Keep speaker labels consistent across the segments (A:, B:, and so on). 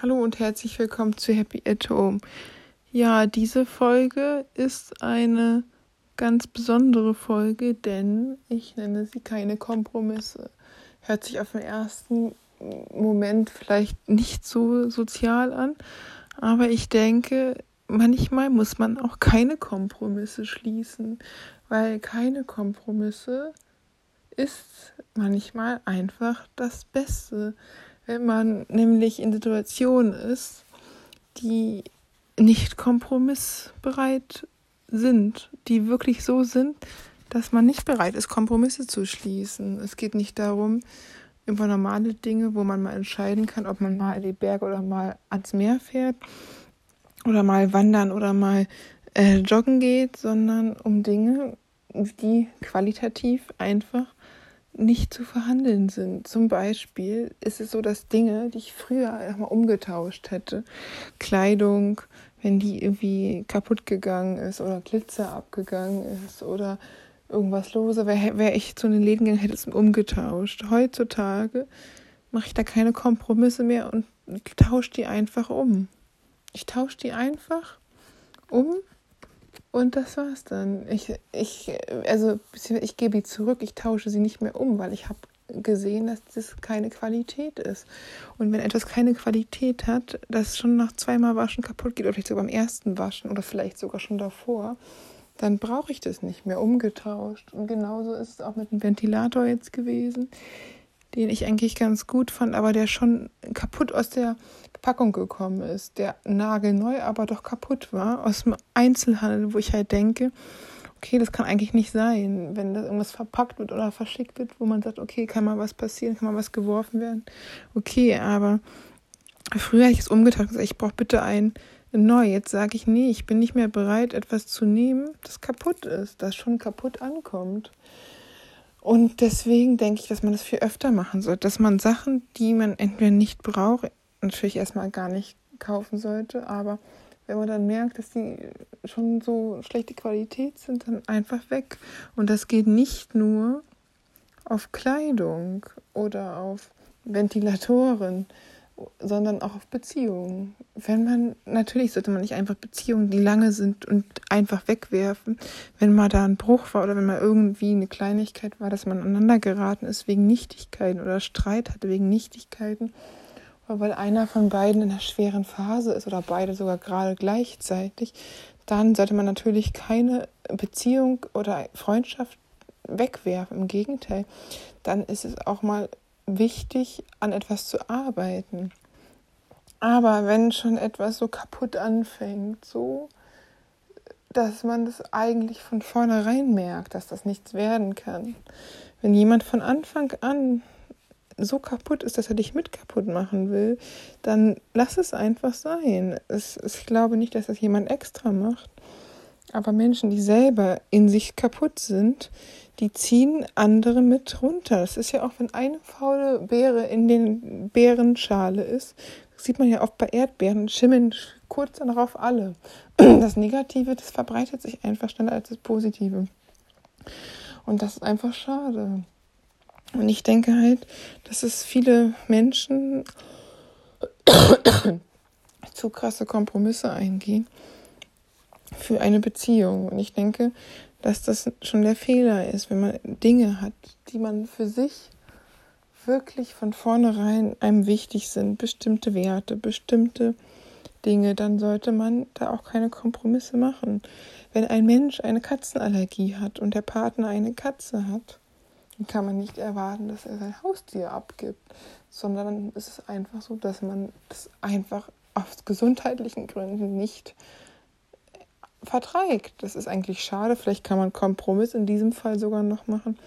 A: Hallo und herzlich willkommen zu Happy at Home. Ja, diese Folge ist eine ganz besondere Folge, denn ich nenne sie keine Kompromisse. Hört sich auf den ersten Moment vielleicht nicht so sozial an, aber ich denke, manchmal muss man auch keine Kompromisse schließen, weil keine Kompromisse ist manchmal einfach das Beste, wenn man nämlich in Situationen ist, die nicht kompromissbereit sind, die wirklich so sind, dass man nicht bereit ist, Kompromisse zu schließen. Es geht nicht darum, über normale Dinge, wo man mal entscheiden kann, ob man mal in die Berge oder mal ans Meer fährt oder mal wandern oder mal äh, joggen geht, sondern um Dinge, die qualitativ einfach nicht zu verhandeln sind. Zum Beispiel ist es so, dass Dinge, die ich früher mal umgetauscht hätte, Kleidung, wenn die irgendwie kaputt gegangen ist oder Glitzer abgegangen ist oder irgendwas lose, wäre wär ich zu den Läden gegangen, hätte es umgetauscht. Heutzutage mache ich da keine Kompromisse mehr und tausche die einfach um. Ich tausche die einfach um und das war's dann. Ich, ich, also ich gebe die zurück, ich tausche sie nicht mehr um, weil ich habe gesehen, dass das keine Qualität ist. Und wenn etwas keine Qualität hat, das schon nach zweimal Waschen kaputt geht, oder vielleicht sogar beim ersten Waschen oder vielleicht sogar schon davor, dann brauche ich das nicht mehr umgetauscht. Und genauso ist es auch mit dem Ventilator jetzt gewesen, den ich eigentlich ganz gut fand, aber der schon kaputt aus der Packung gekommen ist, der nagelneu, aber doch kaputt war, aus dem Einzelhandel, wo ich halt denke, okay, das kann eigentlich nicht sein, wenn das irgendwas verpackt wird oder verschickt wird, wo man sagt, okay, kann mal was passieren, kann mal was geworfen werden. Okay, aber früher habe ich es umgetauscht gesagt, ich brauche bitte ein neu. Jetzt sage ich, nee, ich bin nicht mehr bereit, etwas zu nehmen, das kaputt ist, das schon kaputt ankommt. Und deswegen denke ich, dass man das viel öfter machen sollte, dass man Sachen, die man entweder nicht braucht, natürlich erstmal gar nicht kaufen sollte, aber wenn man dann merkt, dass die schon so schlechte Qualität sind, dann einfach weg. Und das geht nicht nur auf Kleidung oder auf Ventilatoren, sondern auch auf Beziehungen. Wenn man, natürlich sollte man nicht einfach Beziehungen, die lange sind und einfach wegwerfen, wenn mal da ein Bruch war oder wenn mal irgendwie eine Kleinigkeit war, dass man aneinander geraten ist wegen Nichtigkeiten oder Streit hatte wegen Nichtigkeiten weil einer von beiden in einer schweren Phase ist oder beide sogar gerade gleichzeitig, dann sollte man natürlich keine Beziehung oder Freundschaft wegwerfen. Im Gegenteil, dann ist es auch mal wichtig, an etwas zu arbeiten. Aber wenn schon etwas so kaputt anfängt, so, dass man das eigentlich von vornherein merkt, dass das nichts werden kann. Wenn jemand von Anfang an so kaputt ist, dass er dich mit kaputt machen will, dann lass es einfach sein. Es, ich glaube nicht, dass das jemand extra macht. Aber Menschen, die selber in sich kaputt sind, die ziehen andere mit runter. Das ist ja auch, wenn eine faule Beere in den Beerenschale ist, sieht man ja oft bei Erdbeeren, schimmeln kurz darauf alle. Das Negative, das verbreitet sich einfach schneller als das Positive. Und das ist einfach schade. Und ich denke halt, dass es viele Menschen zu krasse Kompromisse eingehen für eine Beziehung. Und ich denke, dass das schon der Fehler ist, wenn man Dinge hat, die man für sich wirklich von vornherein einem wichtig sind, bestimmte Werte, bestimmte Dinge, dann sollte man da auch keine Kompromisse machen. Wenn ein Mensch eine Katzenallergie hat und der Partner eine Katze hat, kann man nicht erwarten, dass er sein Haustier abgibt, sondern dann ist es einfach so, dass man das einfach aus gesundheitlichen Gründen nicht verträgt. Das ist eigentlich schade. Vielleicht kann man Kompromiss in diesem Fall sogar noch machen,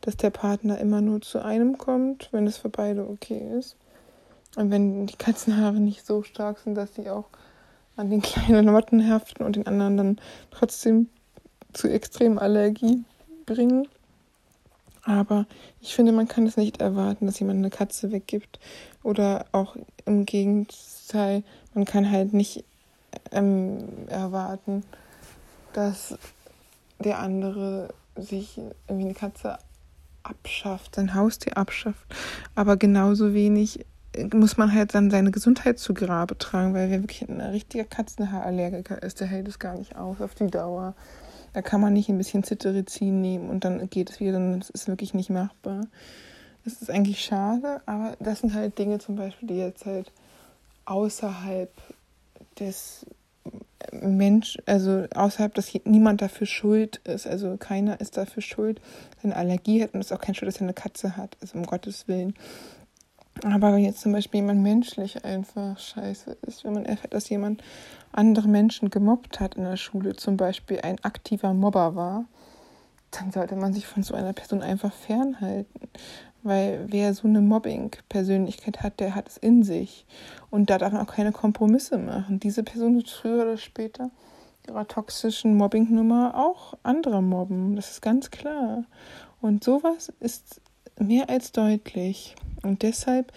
A: dass der Partner immer nur zu einem kommt, wenn es für beide okay ist. Und wenn die Katzenhaare nicht so stark sind, dass sie auch an den kleinen Motten heften und den anderen dann trotzdem zu extremen Allergie bringen. Aber ich finde, man kann es nicht erwarten, dass jemand eine Katze weggibt. Oder auch im Gegenteil, man kann halt nicht ähm, erwarten, dass der andere sich irgendwie eine Katze abschafft, sein Haustier abschafft. Aber genauso wenig muss man halt dann seine Gesundheit zu Grabe tragen, weil wer wirklich ein richtiger Katzenhaarallergiker ist, der hält es gar nicht aus auf die Dauer. Da kann man nicht ein bisschen Cetirizin nehmen und dann geht es wieder, das ist wirklich nicht machbar. Das ist eigentlich schade, aber das sind halt Dinge zum Beispiel, die jetzt halt außerhalb des Mensch, also außerhalb, dass niemand dafür schuld ist, also keiner ist dafür schuld, dass er eine Allergie hat und es ist auch kein Schuld, dass er eine Katze hat, also um Gottes Willen. Aber wenn jetzt zum Beispiel jemand menschlich einfach scheiße ist, wenn man erfährt, dass jemand andere Menschen gemobbt hat in der Schule, zum Beispiel ein aktiver Mobber war, dann sollte man sich von so einer Person einfach fernhalten. Weil wer so eine Mobbing-Persönlichkeit hat, der hat es in sich. Und da darf man auch keine Kompromisse machen. Diese Person wird früher oder später ihrer toxischen Mobbing-Nummer auch andere mobben. Das ist ganz klar. Und sowas ist mehr als deutlich. Und deshalb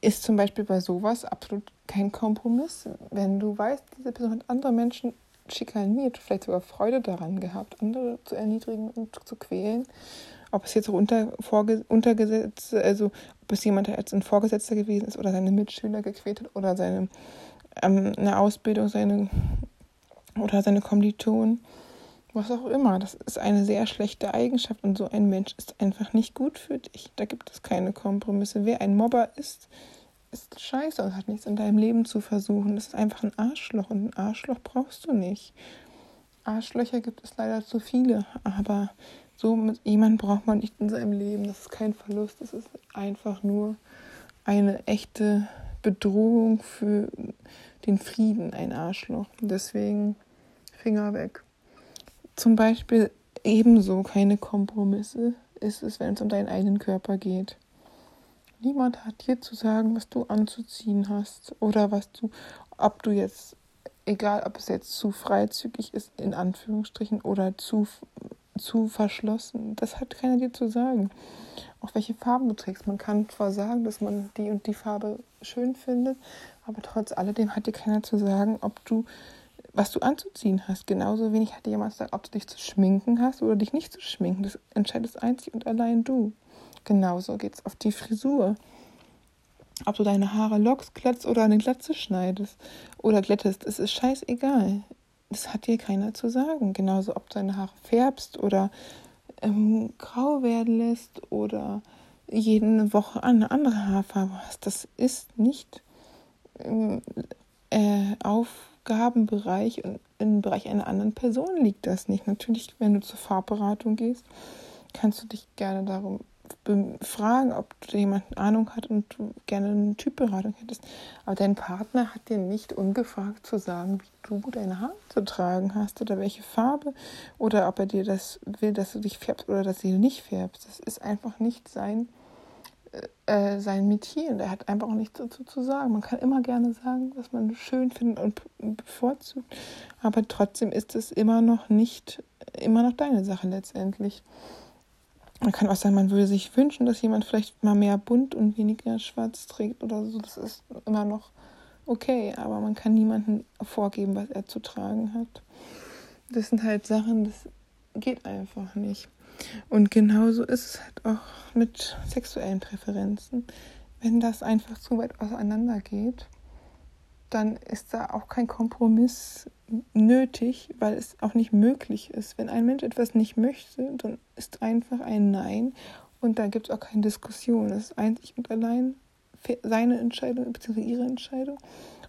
A: ist zum Beispiel bei sowas absolut kein Kompromiss. Wenn du weißt, diese Person hat andere Menschen schikaniert, vielleicht sogar Freude daran gehabt, andere zu erniedrigen und zu quälen, ob es jetzt auch unter, Vorge Untergesetz, also ob es jemand als ein Vorgesetzter gewesen ist oder seine Mitschüler gequält hat oder seine ähm, eine Ausbildung, seine oder seine Kommilitonen, was auch immer. Das ist eine sehr schlechte Eigenschaft und so ein Mensch ist einfach nicht gut für dich. Da gibt es keine Kompromisse. Wer ein Mobber ist, ist scheiße und hat nichts in deinem Leben zu versuchen. Das ist einfach ein Arschloch und ein Arschloch brauchst du nicht. Arschlöcher gibt es leider zu viele, aber so mit jemandem braucht man nicht in seinem Leben. Das ist kein Verlust, das ist einfach nur eine echte Bedrohung für den Frieden, ein Arschloch. Deswegen Finger weg. Zum Beispiel ebenso keine Kompromisse ist es, wenn es um deinen eigenen Körper geht. Niemand hat dir zu sagen, was du anzuziehen hast oder was du, ob du jetzt, egal ob es jetzt zu freizügig ist, in Anführungsstrichen, oder zu zu verschlossen. Das hat keiner dir zu sagen. Auch welche Farben du trägst. Man kann zwar sagen, dass man die und die Farbe schön findet, aber trotz alledem hat dir keiner zu sagen, ob du was du anzuziehen hast. Genauso wenig hat dir jemand gesagt, ob du dich zu schminken hast oder dich nicht zu schminken. Das entscheidest einzig und allein du. Genauso geht es auf die Frisur. Ob du deine Haare lockst, glatzt oder eine Glatze schneidest oder glättest, es ist scheißegal das hat dir keiner zu sagen. Genauso, ob du deine Haare färbst oder ähm, grau werden lässt oder jede Woche eine andere Haarfarbe hast. Das ist nicht im äh, Aufgabenbereich und im Bereich einer anderen Person liegt das nicht. Natürlich, wenn du zur Farbberatung gehst, kannst du dich gerne darum fragen, ob du jemanden Ahnung hat und du gerne eine Typberatung hättest. Aber dein Partner hat dir nicht ungefragt zu sagen, wie du deine Haare zu tragen hast oder welche Farbe oder ob er dir das will, dass du dich färbst oder dass du nicht färbst. Das ist einfach nicht sein, äh, sein Metier. Er hat einfach auch nichts dazu zu sagen. Man kann immer gerne sagen, was man schön findet und bevorzugt, aber trotzdem ist es immer noch nicht, immer noch deine Sache letztendlich. Man kann auch sagen, man würde sich wünschen, dass jemand vielleicht mal mehr bunt und weniger schwarz trägt oder so. Das ist immer noch okay, aber man kann niemandem vorgeben, was er zu tragen hat. Das sind halt Sachen, das geht einfach nicht. Und genauso ist es halt auch mit sexuellen Präferenzen. Wenn das einfach zu weit auseinander geht, dann ist da auch kein Kompromiss nötig, weil es auch nicht möglich ist. Wenn ein Mensch etwas nicht möchte, dann ist einfach ein Nein und da gibt es auch keine Diskussion. Das ist einzig und allein seine Entscheidung bzw. ihre Entscheidung.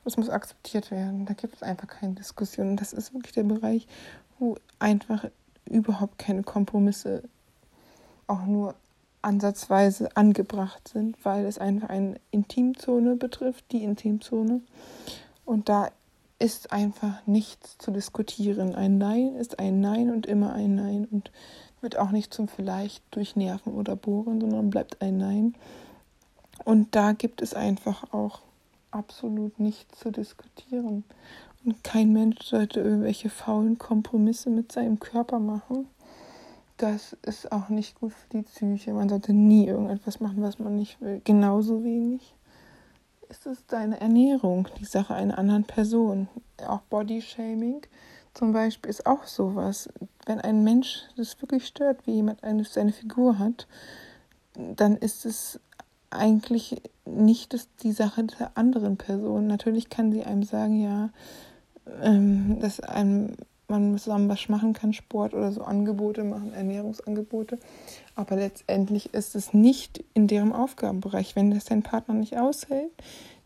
A: Das muss akzeptiert werden. Da gibt es einfach keine Diskussion. Das ist wirklich der Bereich, wo einfach überhaupt keine Kompromisse auch nur ansatzweise angebracht sind, weil es einfach eine Intimzone betrifft, die Intimzone. Und da ist einfach nichts zu diskutieren. Ein Nein ist ein Nein und immer ein Nein und wird auch nicht zum Vielleicht durch Nerven oder Bohren, sondern bleibt ein Nein. Und da gibt es einfach auch absolut nichts zu diskutieren. Und kein Mensch sollte irgendwelche faulen Kompromisse mit seinem Körper machen das ist auch nicht gut für die Psyche. Man sollte nie irgendetwas machen, was man nicht will. Genauso wenig ist es deine Ernährung, die Sache einer anderen Person. Auch Bodyshaming zum Beispiel ist auch sowas. Wenn ein Mensch das wirklich stört, wie jemand eine, seine Figur hat, dann ist es eigentlich nicht das, die Sache der anderen Person. Natürlich kann sie einem sagen, ja, ähm, dass einem man zusammen was machen kann, Sport oder so Angebote machen, Ernährungsangebote. Aber letztendlich ist es nicht in deren Aufgabenbereich. Wenn das dein Partner nicht aushält,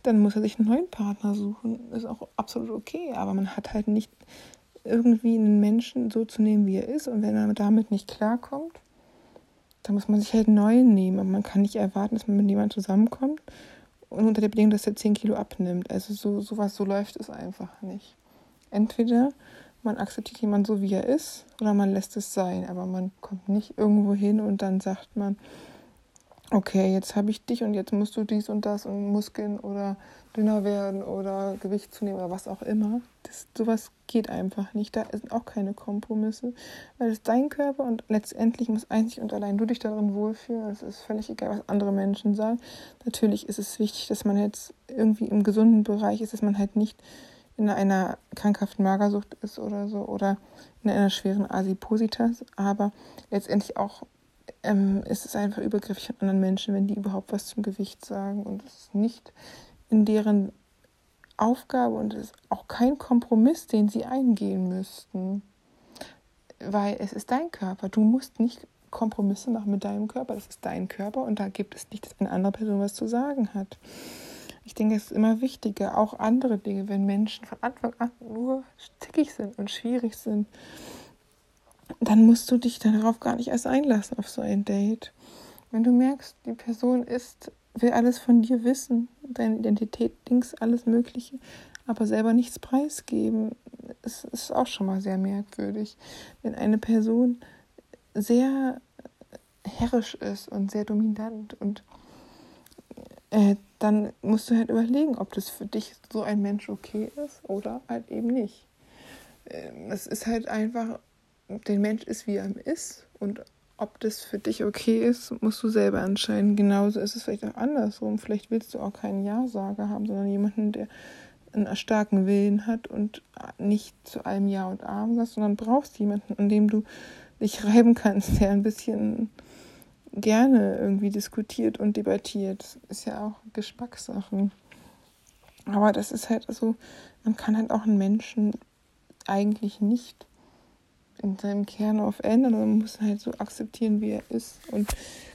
A: dann muss er sich einen neuen Partner suchen. Ist auch absolut okay. Aber man hat halt nicht irgendwie einen Menschen so zu nehmen, wie er ist. Und wenn er damit nicht klarkommt, dann muss man sich halt neu nehmen. Aber man kann nicht erwarten, dass man mit jemandem zusammenkommt und unter der Bedingung, dass er 10 Kilo abnimmt. Also so sowas, so läuft es einfach nicht. Entweder man akzeptiert jemanden so, wie er ist, oder man lässt es sein. Aber man kommt nicht irgendwo hin und dann sagt man, okay, jetzt habe ich dich und jetzt musst du dies und das und Muskeln oder dünner werden oder Gewicht zunehmen oder was auch immer. Das, sowas geht einfach nicht. Da sind auch keine Kompromisse, weil es ist dein Körper und letztendlich muss einzig und allein du dich darin wohlfühlen. Es ist völlig egal, was andere Menschen sagen. Natürlich ist es wichtig, dass man jetzt irgendwie im gesunden Bereich ist, dass man halt nicht in einer krankhaften Magersucht ist oder so oder in einer schweren Asipositas, aber letztendlich auch ähm, ist es einfach übergriffig an anderen Menschen, wenn die überhaupt was zum Gewicht sagen und es ist nicht in deren Aufgabe und es ist auch kein Kompromiss, den sie eingehen müssten, weil es ist dein Körper. Du musst nicht Kompromisse machen mit deinem Körper, das ist dein Körper und da gibt es nicht, dass eine andere Person was zu sagen hat. Ich denke, es ist immer wichtiger, auch andere Dinge, wenn Menschen von Anfang an nur stickig sind und schwierig sind, dann musst du dich darauf gar nicht erst einlassen auf so ein Date. Wenn du merkst, die Person ist, will alles von dir wissen, deine Identität, Dings, alles Mögliche, aber selber nichts preisgeben, ist, ist auch schon mal sehr merkwürdig. Wenn eine Person sehr herrisch ist und sehr dominant und äh, dann musst du halt überlegen, ob das für dich so ein Mensch okay ist oder halt eben nicht. Ähm, es ist halt einfach, der Mensch ist, wie er ist und ob das für dich okay ist, musst du selber entscheiden. Genauso ist es vielleicht auch andersrum. Vielleicht willst du auch keinen Ja-Sager haben, sondern jemanden, der einen starken Willen hat und nicht zu allem Ja und Arm sagt, sondern brauchst jemanden, an dem du dich reiben kannst, der ein bisschen gerne irgendwie diskutiert und debattiert. Ist ja auch Geschmackssachen. Aber das ist halt so, man kann halt auch einen Menschen eigentlich nicht in seinem Kern auf ändern. Man muss halt so akzeptieren, wie er ist. Und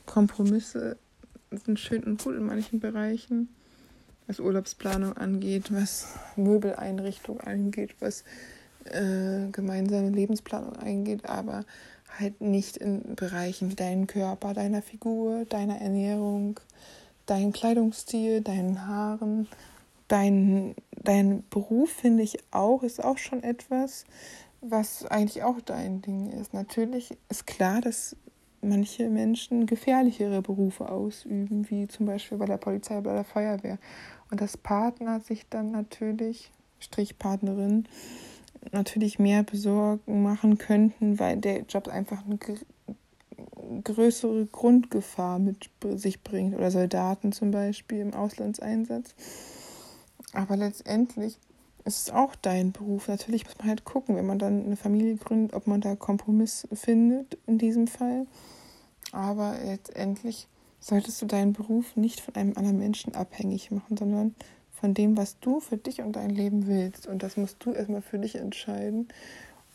A: Kompromisse sind schön und gut in manchen Bereichen, was Urlaubsplanung angeht, was Möbeleinrichtung angeht, was äh, gemeinsame Lebensplanung angeht. Aber halt nicht in Bereichen wie deinen Körper, deiner Figur, deiner Ernährung, dein Kleidungsstil, deinen Haaren, dein, dein Beruf finde ich auch, ist auch schon etwas, was eigentlich auch dein Ding ist. Natürlich ist klar, dass manche Menschen gefährlichere Berufe ausüben, wie zum Beispiel bei der Polizei, bei der Feuerwehr. Und dass Partner sich dann natürlich, Strichpartnerin, natürlich mehr Besorgen machen könnten, weil der Job einfach eine größere Grundgefahr mit sich bringt oder Soldaten zum Beispiel im Auslandseinsatz. Aber letztendlich ist es auch dein Beruf. Natürlich muss man halt gucken, wenn man dann eine Familie gründet, ob man da Kompromiss findet in diesem Fall. Aber letztendlich solltest du deinen Beruf nicht von einem anderen Menschen abhängig machen, sondern von dem, was du für dich und dein Leben willst. Und das musst du erstmal für dich entscheiden.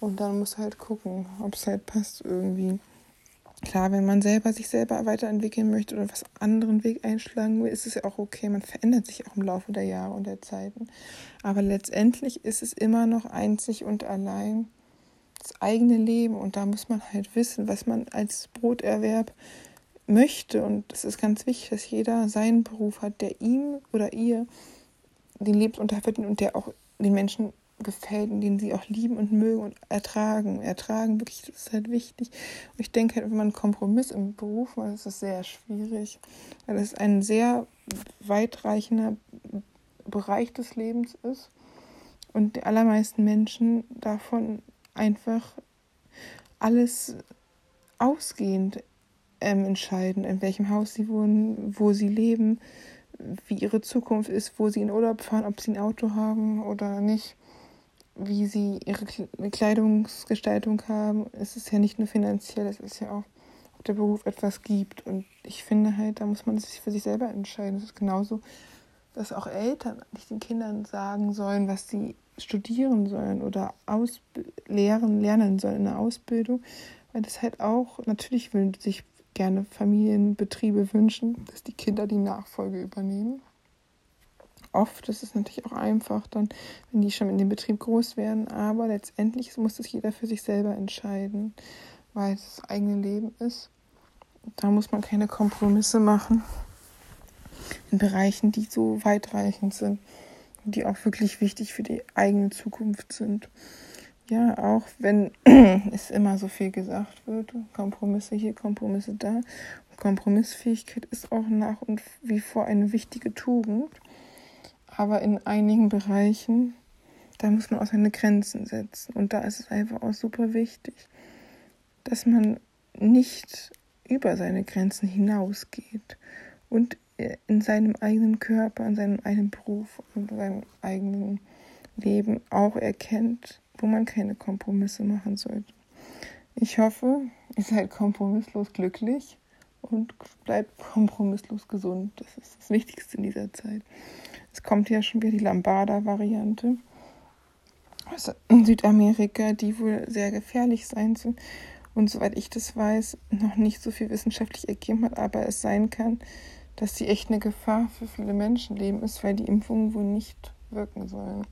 A: Und dann musst du halt gucken, ob es halt passt irgendwie. Klar, wenn man selber sich selber weiterentwickeln möchte oder was anderen Weg einschlagen will, ist es ja auch okay. Man verändert sich auch im Laufe der Jahre und der Zeiten. Aber letztendlich ist es immer noch einzig und allein das eigene Leben. Und da muss man halt wissen, was man als Broterwerb möchte. Und es ist ganz wichtig, dass jeder seinen Beruf hat, der ihm oder ihr den Lebensunterhalt und der auch den Menschen gefällt und den sie auch lieben und mögen und ertragen. Ertragen, wirklich, das ist halt wichtig. Und ich denke halt, wenn man einen Kompromiss im Beruf macht, ist das sehr schwierig, weil es ein sehr weitreichender Bereich des Lebens ist und die allermeisten Menschen davon einfach alles ausgehend ähm, entscheiden, in welchem Haus sie wohnen, wo sie leben, wie ihre Zukunft ist, wo sie in Urlaub fahren, ob sie ein Auto haben oder nicht, wie sie ihre Kleidungsgestaltung haben. Es ist ja nicht nur finanziell, es ist ja auch ob der Beruf etwas gibt. Und ich finde halt, da muss man sich für sich selber entscheiden. Das ist genauso, dass auch Eltern nicht den Kindern sagen sollen, was sie studieren sollen oder lehren, lernen sollen in der Ausbildung. Weil das halt auch, natürlich will sich gerne Familienbetriebe wünschen, dass die Kinder die Nachfolge übernehmen. Oft ist es natürlich auch einfach, dann, wenn die schon in dem Betrieb groß werden, aber letztendlich muss es jeder für sich selber entscheiden, weil es das eigene Leben ist. Da muss man keine Kompromisse machen in Bereichen, die so weitreichend sind und die auch wirklich wichtig für die eigene Zukunft sind. Ja, auch wenn es immer so viel gesagt wird, Kompromisse hier, Kompromisse da. Kompromissfähigkeit ist auch nach und wie vor eine wichtige Tugend. Aber in einigen Bereichen, da muss man auch seine Grenzen setzen. Und da ist es einfach auch super wichtig, dass man nicht über seine Grenzen hinausgeht und in seinem eigenen Körper, in seinem eigenen Beruf und seinem eigenen Leben auch erkennt, wo man keine Kompromisse machen sollte. Ich hoffe, ihr seid kompromisslos glücklich und bleibt kompromisslos gesund. Das ist das Wichtigste in dieser Zeit. Es kommt ja schon wieder die Lambada-Variante aus Südamerika, die wohl sehr gefährlich sein soll und soweit ich das weiß, noch nicht so viel wissenschaftlich ergeben hat, aber es sein kann, dass sie echt eine Gefahr für viele Menschenleben ist, weil die Impfungen wohl nicht wirken sollen.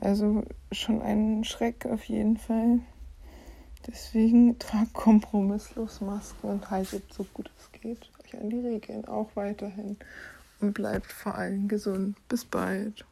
A: Also schon ein Schreck auf jeden Fall. Deswegen tragt kompromisslos Masken und haltet so gut es geht euch an die Regeln auch weiterhin und bleibt vor allem gesund. Bis bald.